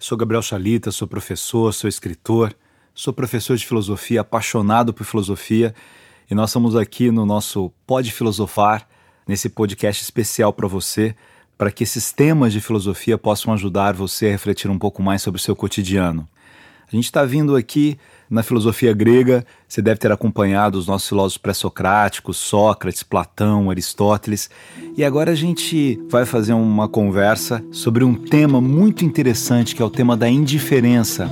Sou Gabriel Chalita, sou professor, sou escritor, sou professor de filosofia, apaixonado por filosofia, e nós estamos aqui no nosso Pode Filosofar, nesse podcast especial para você, para que esses temas de filosofia possam ajudar você a refletir um pouco mais sobre o seu cotidiano. A gente está vindo aqui na filosofia grega, você deve ter acompanhado os nossos filósofos pré-socráticos, Sócrates, Platão, Aristóteles, e agora a gente vai fazer uma conversa sobre um tema muito interessante que é o tema da indiferença.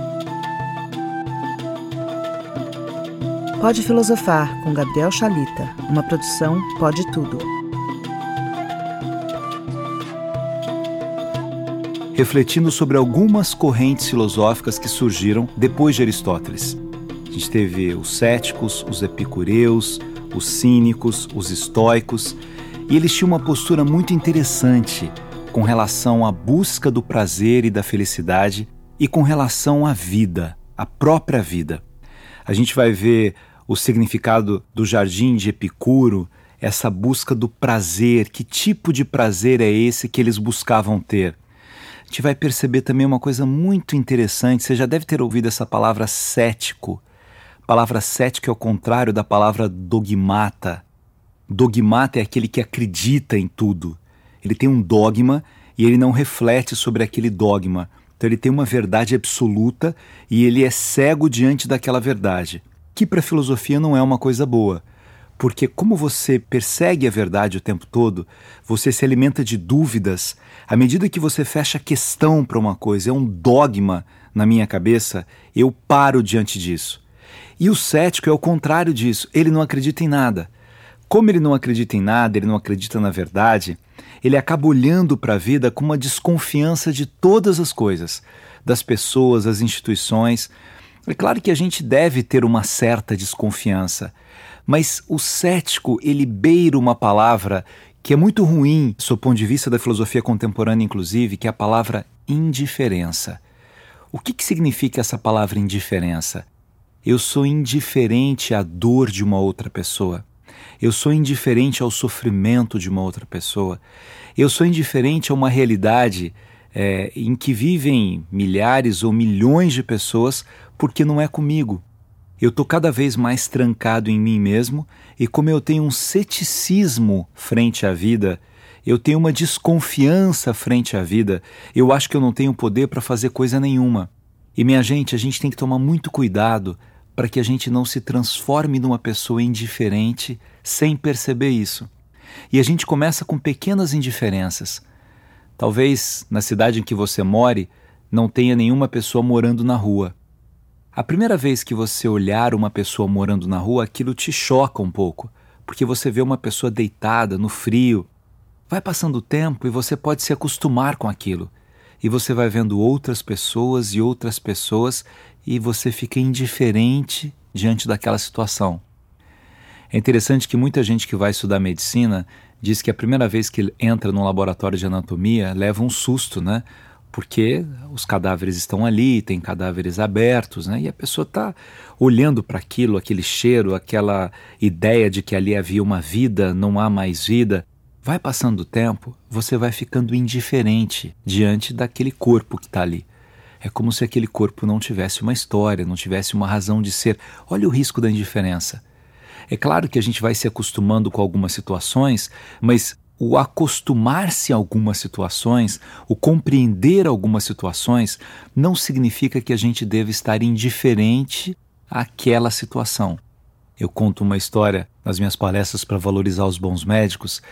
Pode Filosofar com Gabriel Chalita, uma produção Pode Tudo. Refletindo sobre algumas correntes filosóficas que surgiram depois de Aristóteles. A gente teve os céticos, os epicureus, os cínicos, os estoicos, e eles tinham uma postura muito interessante com relação à busca do prazer e da felicidade e com relação à vida, à própria vida. A gente vai ver o significado do jardim de Epicuro, essa busca do prazer, que tipo de prazer é esse que eles buscavam ter? Gente vai perceber também uma coisa muito interessante. Você já deve ter ouvido essa palavra cético. A palavra cético é o contrário da palavra dogmata. Dogmata é aquele que acredita em tudo. Ele tem um dogma e ele não reflete sobre aquele dogma. Então ele tem uma verdade absoluta e ele é cego diante daquela verdade, que para a filosofia não é uma coisa boa. Porque, como você persegue a verdade o tempo todo, você se alimenta de dúvidas. À medida que você fecha questão para uma coisa, é um dogma na minha cabeça, eu paro diante disso. E o cético é o contrário disso, ele não acredita em nada. Como ele não acredita em nada, ele não acredita na verdade, ele acaba olhando para a vida com uma desconfiança de todas as coisas, das pessoas, das instituições. É claro que a gente deve ter uma certa desconfiança mas o cético, ele beira uma palavra que é muito ruim, do ponto de vista da filosofia contemporânea, inclusive, que é a palavra indiferença. O que, que significa essa palavra indiferença? Eu sou indiferente à dor de uma outra pessoa. Eu sou indiferente ao sofrimento de uma outra pessoa. Eu sou indiferente a uma realidade é, em que vivem milhares ou milhões de pessoas porque não é comigo. Eu estou cada vez mais trancado em mim mesmo e, como eu tenho um ceticismo frente à vida, eu tenho uma desconfiança frente à vida, eu acho que eu não tenho poder para fazer coisa nenhuma. E, minha gente, a gente tem que tomar muito cuidado para que a gente não se transforme numa pessoa indiferente sem perceber isso. E a gente começa com pequenas indiferenças. Talvez na cidade em que você more não tenha nenhuma pessoa morando na rua a primeira vez que você olhar uma pessoa morando na rua, aquilo te choca um pouco, porque você vê uma pessoa deitada no frio. Vai passando o tempo e você pode se acostumar com aquilo. E você vai vendo outras pessoas e outras pessoas e você fica indiferente diante daquela situação. É interessante que muita gente que vai estudar medicina diz que a primeira vez que entra num laboratório de anatomia leva um susto, né? Porque os cadáveres estão ali, tem cadáveres abertos, né? E a pessoa está olhando para aquilo, aquele cheiro, aquela ideia de que ali havia uma vida, não há mais vida. Vai passando o tempo, você vai ficando indiferente diante daquele corpo que está ali. É como se aquele corpo não tivesse uma história, não tivesse uma razão de ser. Olha o risco da indiferença. É claro que a gente vai se acostumando com algumas situações, mas o acostumar-se a algumas situações, o compreender algumas situações, não significa que a gente deve estar indiferente àquela situação. Eu conto uma história nas minhas palestras para valorizar os bons médicos.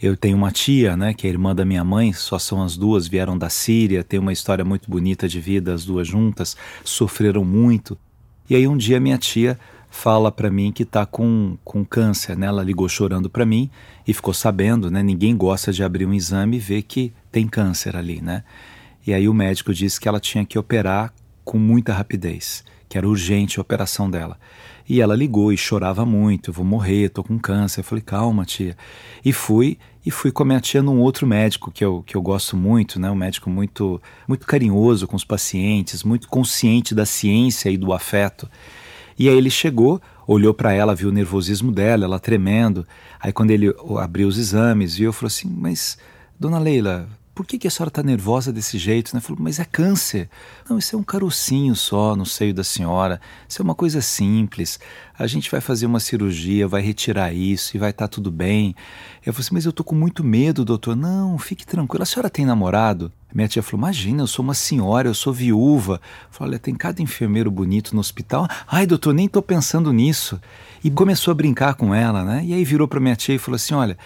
Eu tenho uma tia, né, que é irmã da minha mãe, só são as duas, vieram da Síria, tem uma história muito bonita de vida, as duas juntas, sofreram muito. E aí um dia minha tia fala para mim que está com, com câncer, né? Ela ligou chorando para mim e ficou sabendo, né? Ninguém gosta de abrir um exame e ver que tem câncer ali, né? E aí o médico disse que ela tinha que operar com muita rapidez, que era urgente a operação dela. E ela ligou e chorava muito, vou morrer, estou com câncer. Eu falei, calma, tia. E fui, e fui com a minha tia num outro médico que eu, que eu gosto muito, né? Um médico muito, muito carinhoso com os pacientes, muito consciente da ciência e do afeto. E aí ele chegou, olhou para ela, viu o nervosismo dela, ela tremendo. Aí quando ele abriu os exames, viu, falou assim: "Mas dona Leila, por que, que a senhora está nervosa desse jeito? Né? Falou, mas é câncer. Não, isso é um carocinho só no seio da senhora. Isso é uma coisa simples. A gente vai fazer uma cirurgia, vai retirar isso e vai estar tá tudo bem. Eu falei assim, mas eu tô com muito medo, doutor. Não, fique tranquilo. A senhora tem namorado? Minha tia falou: Imagina, eu sou uma senhora, eu sou viúva. Falei: Olha, tem cada enfermeiro bonito no hospital. Ai, doutor, nem estou pensando nisso. E começou a brincar com ela, né? E aí virou para minha tia e falou assim: Olha,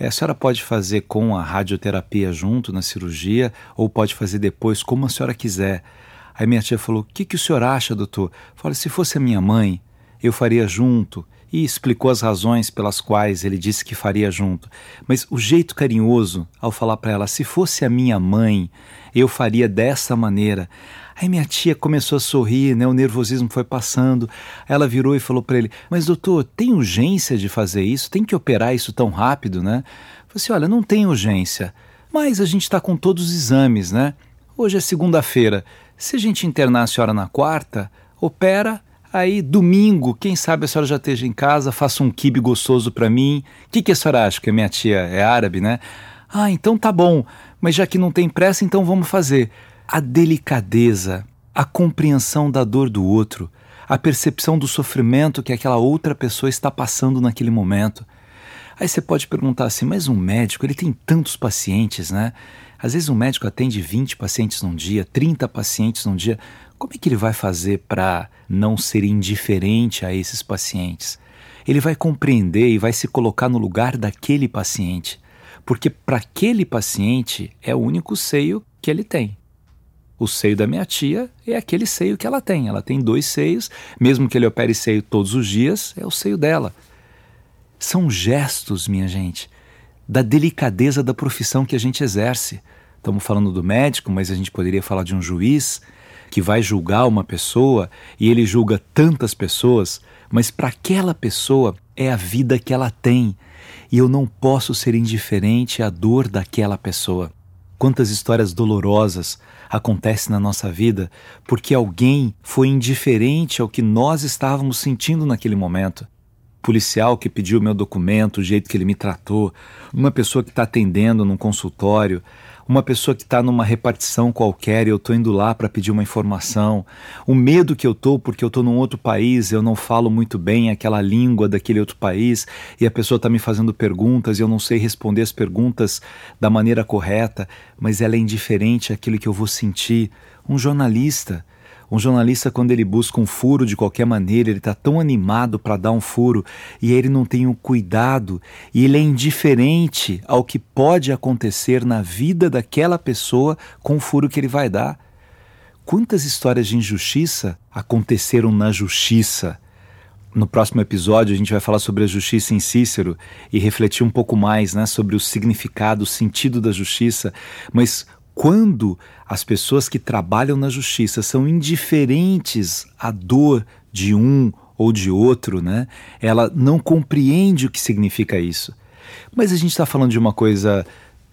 a senhora pode fazer com a radioterapia junto na cirurgia, ou pode fazer depois, como a senhora quiser. Aí minha tia falou: O que, que o senhor acha, doutor? Falei: Se fosse a minha mãe, eu faria junto e explicou as razões pelas quais ele disse que faria junto. Mas o jeito carinhoso ao falar para ela: se fosse a minha mãe, eu faria dessa maneira. Aí minha tia começou a sorrir, né? O nervosismo foi passando. Ela virou e falou para ele: "Mas doutor, tem urgência de fazer isso? Tem que operar isso tão rápido, né?" Eu falei assim: "Olha, não tem urgência, mas a gente está com todos os exames, né? Hoje é segunda-feira. Se a gente internar a senhora na quarta, opera Aí, domingo, quem sabe a senhora já esteja em casa, faça um quibe gostoso para mim. O que, que a senhora acha? Que a minha tia é árabe, né? Ah, então tá bom, mas já que não tem pressa, então vamos fazer. A delicadeza, a compreensão da dor do outro, a percepção do sofrimento que aquela outra pessoa está passando naquele momento. Aí você pode perguntar assim, mas um médico, ele tem tantos pacientes, né? Às vezes um médico atende 20 pacientes num dia, 30 pacientes num dia. Como é que ele vai fazer para não ser indiferente a esses pacientes? Ele vai compreender e vai se colocar no lugar daquele paciente, porque para aquele paciente é o único seio que ele tem. O seio da minha tia é aquele seio que ela tem. Ela tem dois seios, mesmo que ele opere seio todos os dias, é o seio dela. São gestos, minha gente, da delicadeza da profissão que a gente exerce. Estamos falando do médico, mas a gente poderia falar de um juiz, que vai julgar uma pessoa e ele julga tantas pessoas, mas para aquela pessoa é a vida que ela tem e eu não posso ser indiferente à dor daquela pessoa. Quantas histórias dolorosas acontecem na nossa vida porque alguém foi indiferente ao que nós estávamos sentindo naquele momento. Policial que pediu meu documento, o jeito que ele me tratou, uma pessoa que está atendendo num consultório, uma pessoa que está numa repartição qualquer e eu estou indo lá para pedir uma informação, o medo que eu estou porque eu estou num outro país, eu não falo muito bem aquela língua daquele outro país e a pessoa está me fazendo perguntas e eu não sei responder as perguntas da maneira correta, mas ela é indiferente àquilo que eu vou sentir. Um jornalista um jornalista, quando ele busca um furo de qualquer maneira, ele está tão animado para dar um furo e ele não tem o um cuidado e ele é indiferente ao que pode acontecer na vida daquela pessoa com o furo que ele vai dar. Quantas histórias de injustiça aconteceram na justiça? No próximo episódio a gente vai falar sobre a justiça em Cícero e refletir um pouco mais né, sobre o significado, o sentido da justiça, mas quando as pessoas que trabalham na justiça são indiferentes à dor de um ou de outro, né? Ela não compreende o que significa isso. Mas a gente está falando de uma coisa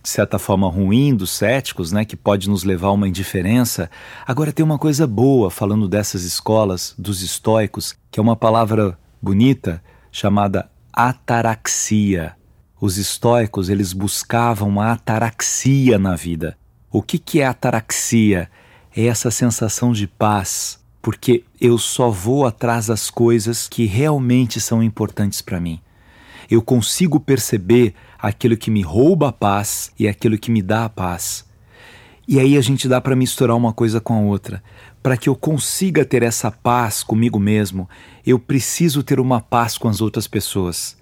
de certa forma ruim dos céticos, né, que pode nos levar a uma indiferença. Agora tem uma coisa boa falando dessas escolas dos estoicos, que é uma palavra bonita chamada ataraxia. Os estoicos, eles buscavam a ataraxia na vida. O que, que é ataraxia? É essa sensação de paz, porque eu só vou atrás das coisas que realmente são importantes para mim. Eu consigo perceber aquilo que me rouba a paz e aquilo que me dá a paz. E aí a gente dá para misturar uma coisa com a outra. Para que eu consiga ter essa paz comigo mesmo, eu preciso ter uma paz com as outras pessoas.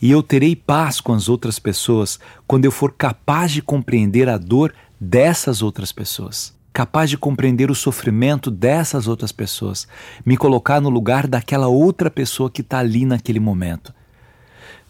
E eu terei paz com as outras pessoas quando eu for capaz de compreender a dor dessas outras pessoas, capaz de compreender o sofrimento dessas outras pessoas, me colocar no lugar daquela outra pessoa que está ali naquele momento.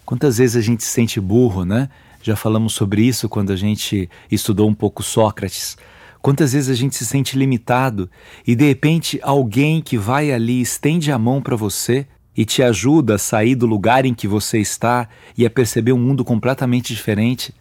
Quantas vezes a gente se sente burro, né? Já falamos sobre isso quando a gente estudou um pouco Sócrates. Quantas vezes a gente se sente limitado e de repente alguém que vai ali estende a mão para você e te ajuda a sair do lugar em que você está e a perceber um mundo completamente diferente.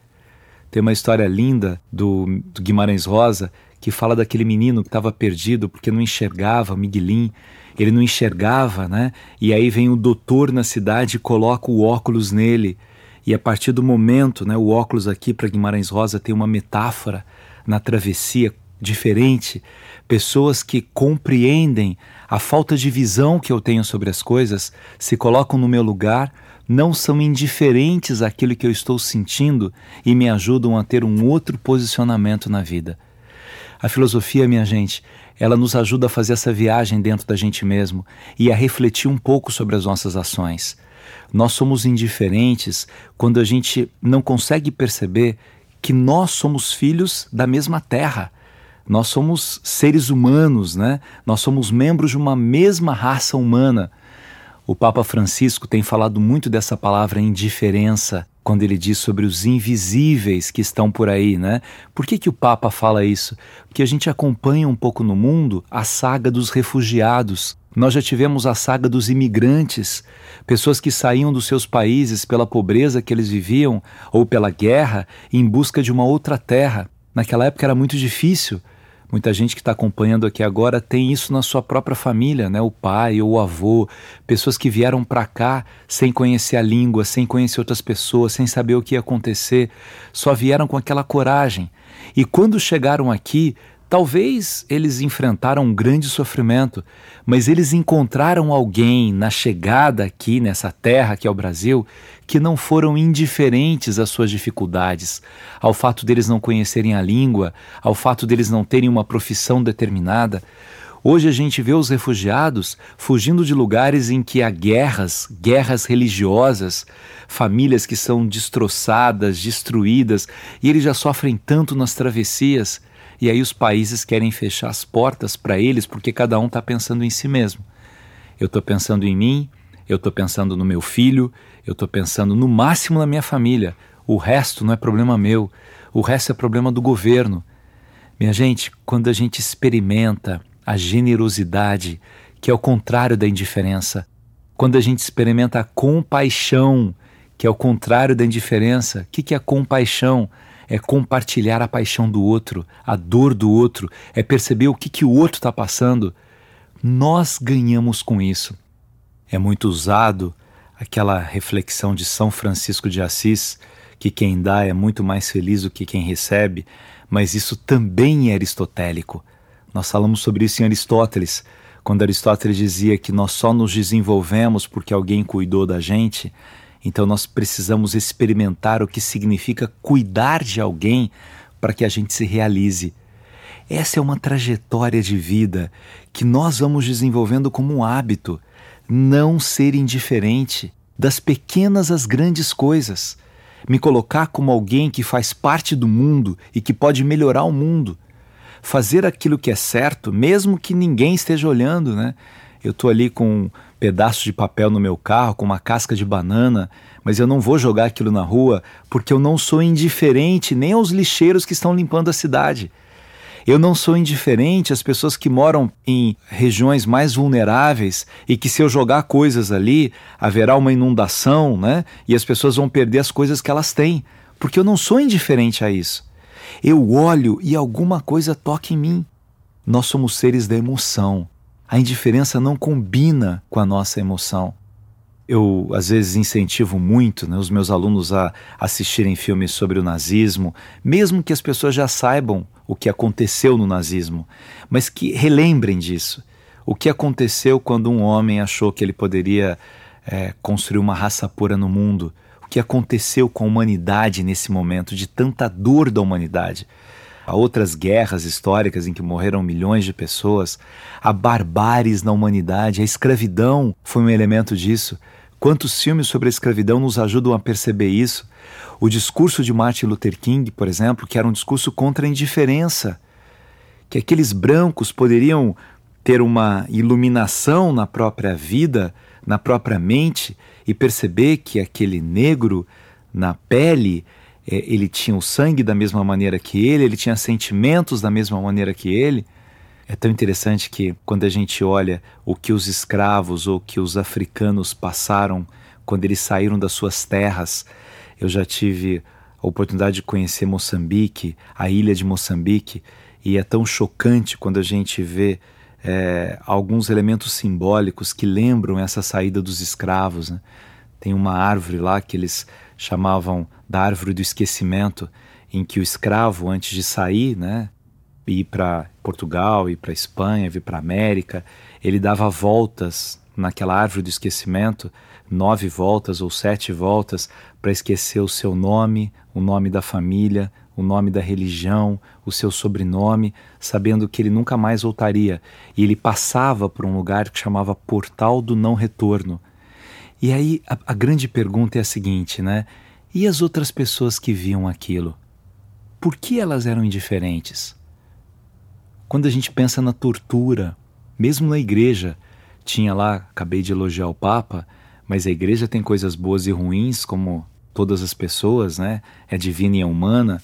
Tem uma história linda do, do Guimarães Rosa que fala daquele menino que estava perdido porque não enxergava, Miguelim, ele não enxergava, né? E aí vem o doutor na cidade e coloca o óculos nele. E a partir do momento, né, o óculos aqui para Guimarães Rosa tem uma metáfora. na travessia diferente, pessoas que compreendem a falta de visão que eu tenho sobre as coisas, se colocam no meu lugar, não são indiferentes àquilo que eu estou sentindo e me ajudam a ter um outro posicionamento na vida. A filosofia, minha gente, ela nos ajuda a fazer essa viagem dentro da gente mesmo e a refletir um pouco sobre as nossas ações. Nós somos indiferentes quando a gente não consegue perceber que nós somos filhos da mesma terra. Nós somos seres humanos, né? Nós somos membros de uma mesma raça humana. O Papa Francisco tem falado muito dessa palavra indiferença quando ele diz sobre os invisíveis que estão por aí, né? Por que, que o Papa fala isso? Porque a gente acompanha um pouco no mundo a saga dos refugiados. Nós já tivemos a saga dos imigrantes, pessoas que saíam dos seus países pela pobreza que eles viviam ou pela guerra em busca de uma outra terra. Naquela época era muito difícil Muita gente que está acompanhando aqui agora tem isso na sua própria família, né? O pai ou o avô, pessoas que vieram para cá sem conhecer a língua, sem conhecer outras pessoas, sem saber o que ia acontecer, só vieram com aquela coragem. E quando chegaram aqui, Talvez eles enfrentaram um grande sofrimento, mas eles encontraram alguém na chegada aqui nessa terra que é o Brasil que não foram indiferentes às suas dificuldades, ao fato deles não conhecerem a língua, ao fato deles não terem uma profissão determinada. Hoje a gente vê os refugiados fugindo de lugares em que há guerras, guerras religiosas, famílias que são destroçadas, destruídas, e eles já sofrem tanto nas travessias e aí os países querem fechar as portas para eles porque cada um está pensando em si mesmo. Eu estou pensando em mim, eu estou pensando no meu filho, eu estou pensando no máximo na minha família. O resto não é problema meu, o resto é problema do governo. Minha gente, quando a gente experimenta a generosidade, que é o contrário da indiferença, quando a gente experimenta a compaixão, que é o contrário da indiferença, o que, que é compaixão? É compartilhar a paixão do outro, a dor do outro, é perceber o que, que o outro está passando. Nós ganhamos com isso. É muito usado aquela reflexão de São Francisco de Assis, que quem dá é muito mais feliz do que quem recebe, mas isso também é aristotélico. Nós falamos sobre isso em Aristóteles, quando Aristóteles dizia que nós só nos desenvolvemos porque alguém cuidou da gente. Então nós precisamos experimentar o que significa cuidar de alguém para que a gente se realize. Essa é uma trajetória de vida que nós vamos desenvolvendo como um hábito, não ser indiferente das pequenas às grandes coisas, me colocar como alguém que faz parte do mundo e que pode melhorar o mundo, fazer aquilo que é certo, mesmo que ninguém esteja olhando, né? Eu estou ali com pedaço de papel no meu carro, com uma casca de banana, mas eu não vou jogar aquilo na rua porque eu não sou indiferente nem aos lixeiros que estão limpando a cidade. Eu não sou indiferente às pessoas que moram em regiões mais vulneráveis e que, se eu jogar coisas ali, haverá uma inundação, né? E as pessoas vão perder as coisas que elas têm. Porque eu não sou indiferente a isso. Eu olho e alguma coisa toca em mim. Nós somos seres da emoção a indiferença não combina com a nossa emoção. Eu, às vezes, incentivo muito né, os meus alunos a assistirem filmes sobre o nazismo, mesmo que as pessoas já saibam o que aconteceu no nazismo, mas que relembrem disso. O que aconteceu quando um homem achou que ele poderia é, construir uma raça pura no mundo? O que aconteceu com a humanidade nesse momento de tanta dor da humanidade? Há outras guerras históricas em que morreram milhões de pessoas, há barbáries na humanidade, a escravidão foi um elemento disso. Quantos filmes sobre a escravidão nos ajudam a perceber isso? O discurso de Martin Luther King, por exemplo, que era um discurso contra a indiferença, que aqueles brancos poderiam ter uma iluminação na própria vida, na própria mente e perceber que aquele negro na pele ele tinha o sangue da mesma maneira que ele, ele tinha sentimentos da mesma maneira que ele. É tão interessante que quando a gente olha o que os escravos ou que os africanos passaram quando eles saíram das suas terras, eu já tive a oportunidade de conhecer Moçambique, a ilha de Moçambique, e é tão chocante quando a gente vê é, alguns elementos simbólicos que lembram essa saída dos escravos. Né? Tem uma árvore lá que eles chamavam da árvore do esquecimento, em que o escravo, antes de sair, né, ir para Portugal, ir para Espanha, vir para América, ele dava voltas naquela árvore do esquecimento, nove voltas ou sete voltas, para esquecer o seu nome, o nome da família, o nome da religião, o seu sobrenome, sabendo que ele nunca mais voltaria. E ele passava por um lugar que chamava Portal do Não Retorno. E aí a, a grande pergunta é a seguinte, né? E as outras pessoas que viam aquilo? Por que elas eram indiferentes? Quando a gente pensa na tortura, mesmo na igreja, tinha lá, acabei de elogiar o Papa, mas a igreja tem coisas boas e ruins, como todas as pessoas, né? É divina e é humana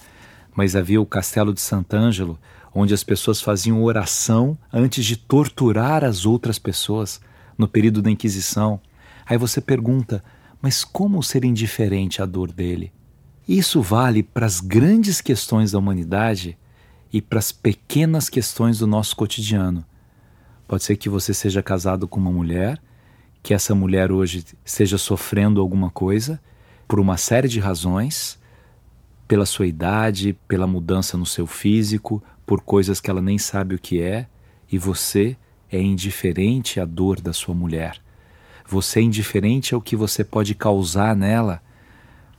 mas havia o Castelo de Sant'Angelo, onde as pessoas faziam oração antes de torturar as outras pessoas no período da Inquisição. Aí você pergunta, mas como ser indiferente à dor dele? Isso vale para as grandes questões da humanidade e para as pequenas questões do nosso cotidiano. Pode ser que você seja casado com uma mulher, que essa mulher hoje esteja sofrendo alguma coisa por uma série de razões pela sua idade, pela mudança no seu físico, por coisas que ela nem sabe o que é, e você é indiferente à dor da sua mulher. Você é indiferente ao que você pode causar nela.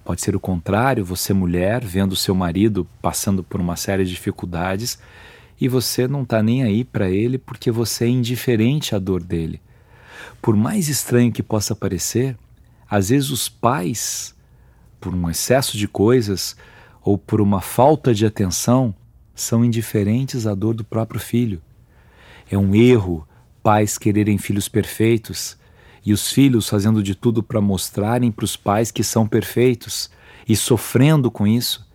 Pode ser o contrário, você mulher vendo seu marido passando por uma série de dificuldades e você não está nem aí para ele porque você é indiferente à dor dele. Por mais estranho que possa parecer, às vezes os pais, por um excesso de coisas, ou por uma falta de atenção são indiferentes à dor do próprio filho. É um erro pais quererem filhos perfeitos e os filhos fazendo de tudo para mostrarem para os pais que são perfeitos e sofrendo com isso.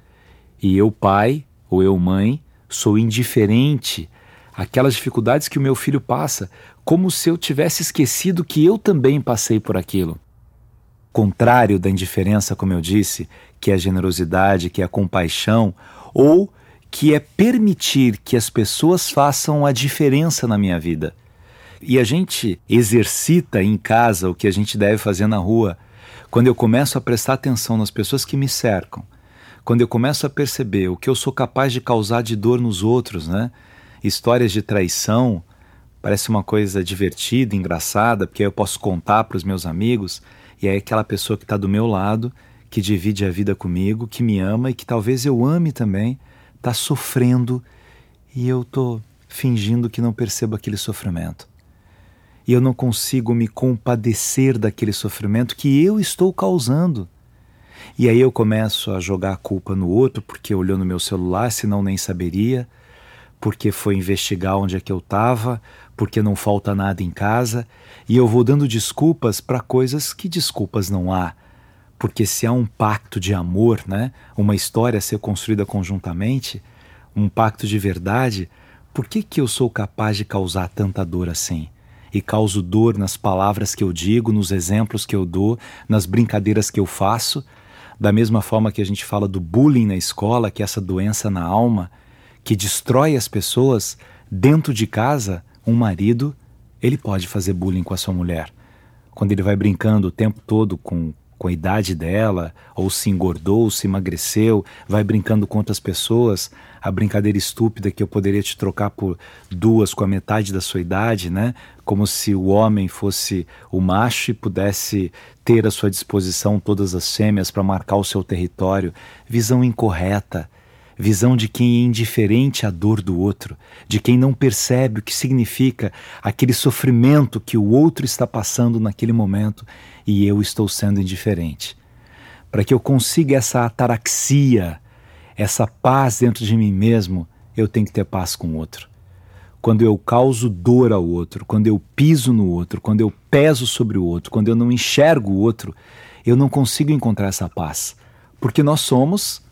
E eu, pai, ou eu, mãe, sou indiferente àquelas dificuldades que o meu filho passa, como se eu tivesse esquecido que eu também passei por aquilo contrário da indiferença, como eu disse, que é a generosidade, que é a compaixão, ou que é permitir que as pessoas façam a diferença na minha vida. E a gente exercita em casa o que a gente deve fazer na rua. Quando eu começo a prestar atenção nas pessoas que me cercam, quando eu começo a perceber o que eu sou capaz de causar de dor nos outros, né? Histórias de traição, parece uma coisa divertida, engraçada, porque eu posso contar para os meus amigos. E é aquela pessoa que está do meu lado, que divide a vida comigo, que me ama e que talvez eu ame também, está sofrendo e eu estou fingindo que não percebo aquele sofrimento. E eu não consigo me compadecer daquele sofrimento que eu estou causando. E aí eu começo a jogar a culpa no outro porque olhou no meu celular, senão nem saberia, porque foi investigar onde é que eu estava, porque não falta nada em casa, e eu vou dando desculpas para coisas que desculpas não há. Porque se há um pacto de amor, né, uma história a ser construída conjuntamente, um pacto de verdade, por que, que eu sou capaz de causar tanta dor assim? E causo dor nas palavras que eu digo, nos exemplos que eu dou, nas brincadeiras que eu faço, da mesma forma que a gente fala do bullying na escola, que é essa doença na alma, que destrói as pessoas dentro de casa, um marido, ele pode fazer bullying com a sua mulher. Quando ele vai brincando o tempo todo com, com a idade dela, ou se engordou, ou se emagreceu, vai brincando com outras pessoas, a brincadeira estúpida que eu poderia te trocar por duas com a metade da sua idade, né? Como se o homem fosse o macho e pudesse ter à sua disposição todas as fêmeas para marcar o seu território. Visão incorreta visão de quem é indiferente à dor do outro, de quem não percebe o que significa aquele sofrimento que o outro está passando naquele momento e eu estou sendo indiferente. Para que eu consiga essa ataraxia, essa paz dentro de mim mesmo, eu tenho que ter paz com o outro. Quando eu causo dor ao outro, quando eu piso no outro, quando eu peso sobre o outro, quando eu não enxergo o outro, eu não consigo encontrar essa paz. Porque nós somos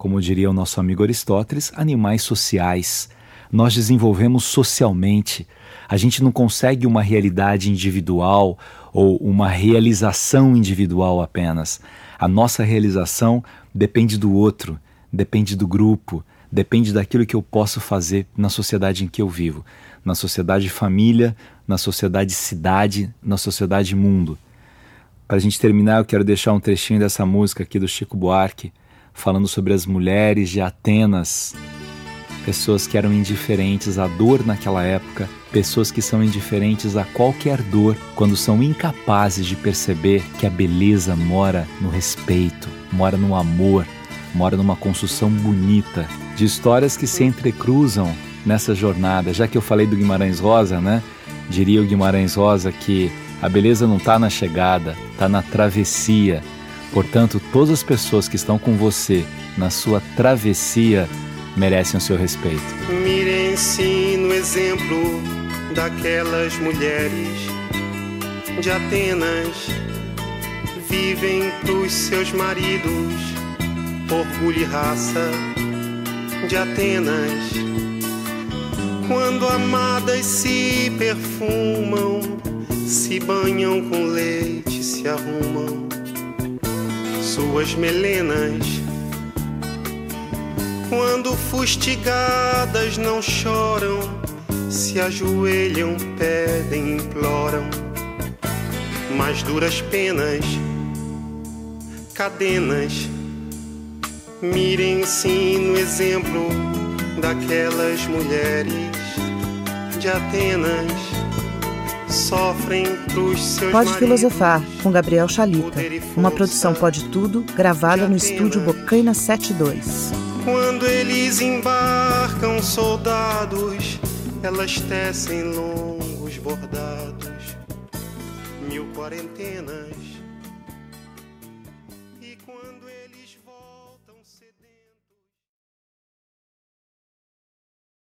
como diria o nosso amigo Aristóteles, animais sociais. Nós desenvolvemos socialmente. A gente não consegue uma realidade individual ou uma realização individual apenas. A nossa realização depende do outro, depende do grupo, depende daquilo que eu posso fazer na sociedade em que eu vivo, na sociedade família, na sociedade cidade, na sociedade mundo. Para a gente terminar, eu quero deixar um trechinho dessa música aqui do Chico Buarque, falando sobre as mulheres de Atenas, pessoas que eram indiferentes à dor naquela época, pessoas que são indiferentes a qualquer dor quando são incapazes de perceber que a beleza mora no respeito, mora no amor, mora numa construção bonita, de histórias que se entrecruzam nessa jornada. Já que eu falei do Guimarães Rosa, né? Diria o Guimarães Rosa que a beleza não está na chegada, está na travessia. Portanto, todas as pessoas que estão com você na sua travessia merecem o seu respeito. Mirem-se no exemplo daquelas mulheres de Atenas. Vivem pros seus maridos, orgulho e raça de Atenas. Quando amadas se perfumam, se banham com leite, se arrumam suas melenas. Quando fustigadas não choram, se ajoelham, pedem, imploram, mais duras penas, cadenas. Mirem-se no exemplo daquelas mulheres de Atenas sofrem pros seus Pode Filosofar, com Gabriel Chalita. Uma produção Pode Tudo, gravada no estúdio Bocaina 72. Quando eles embarcam soldados, elas tecem longos bordados, mil quarentenas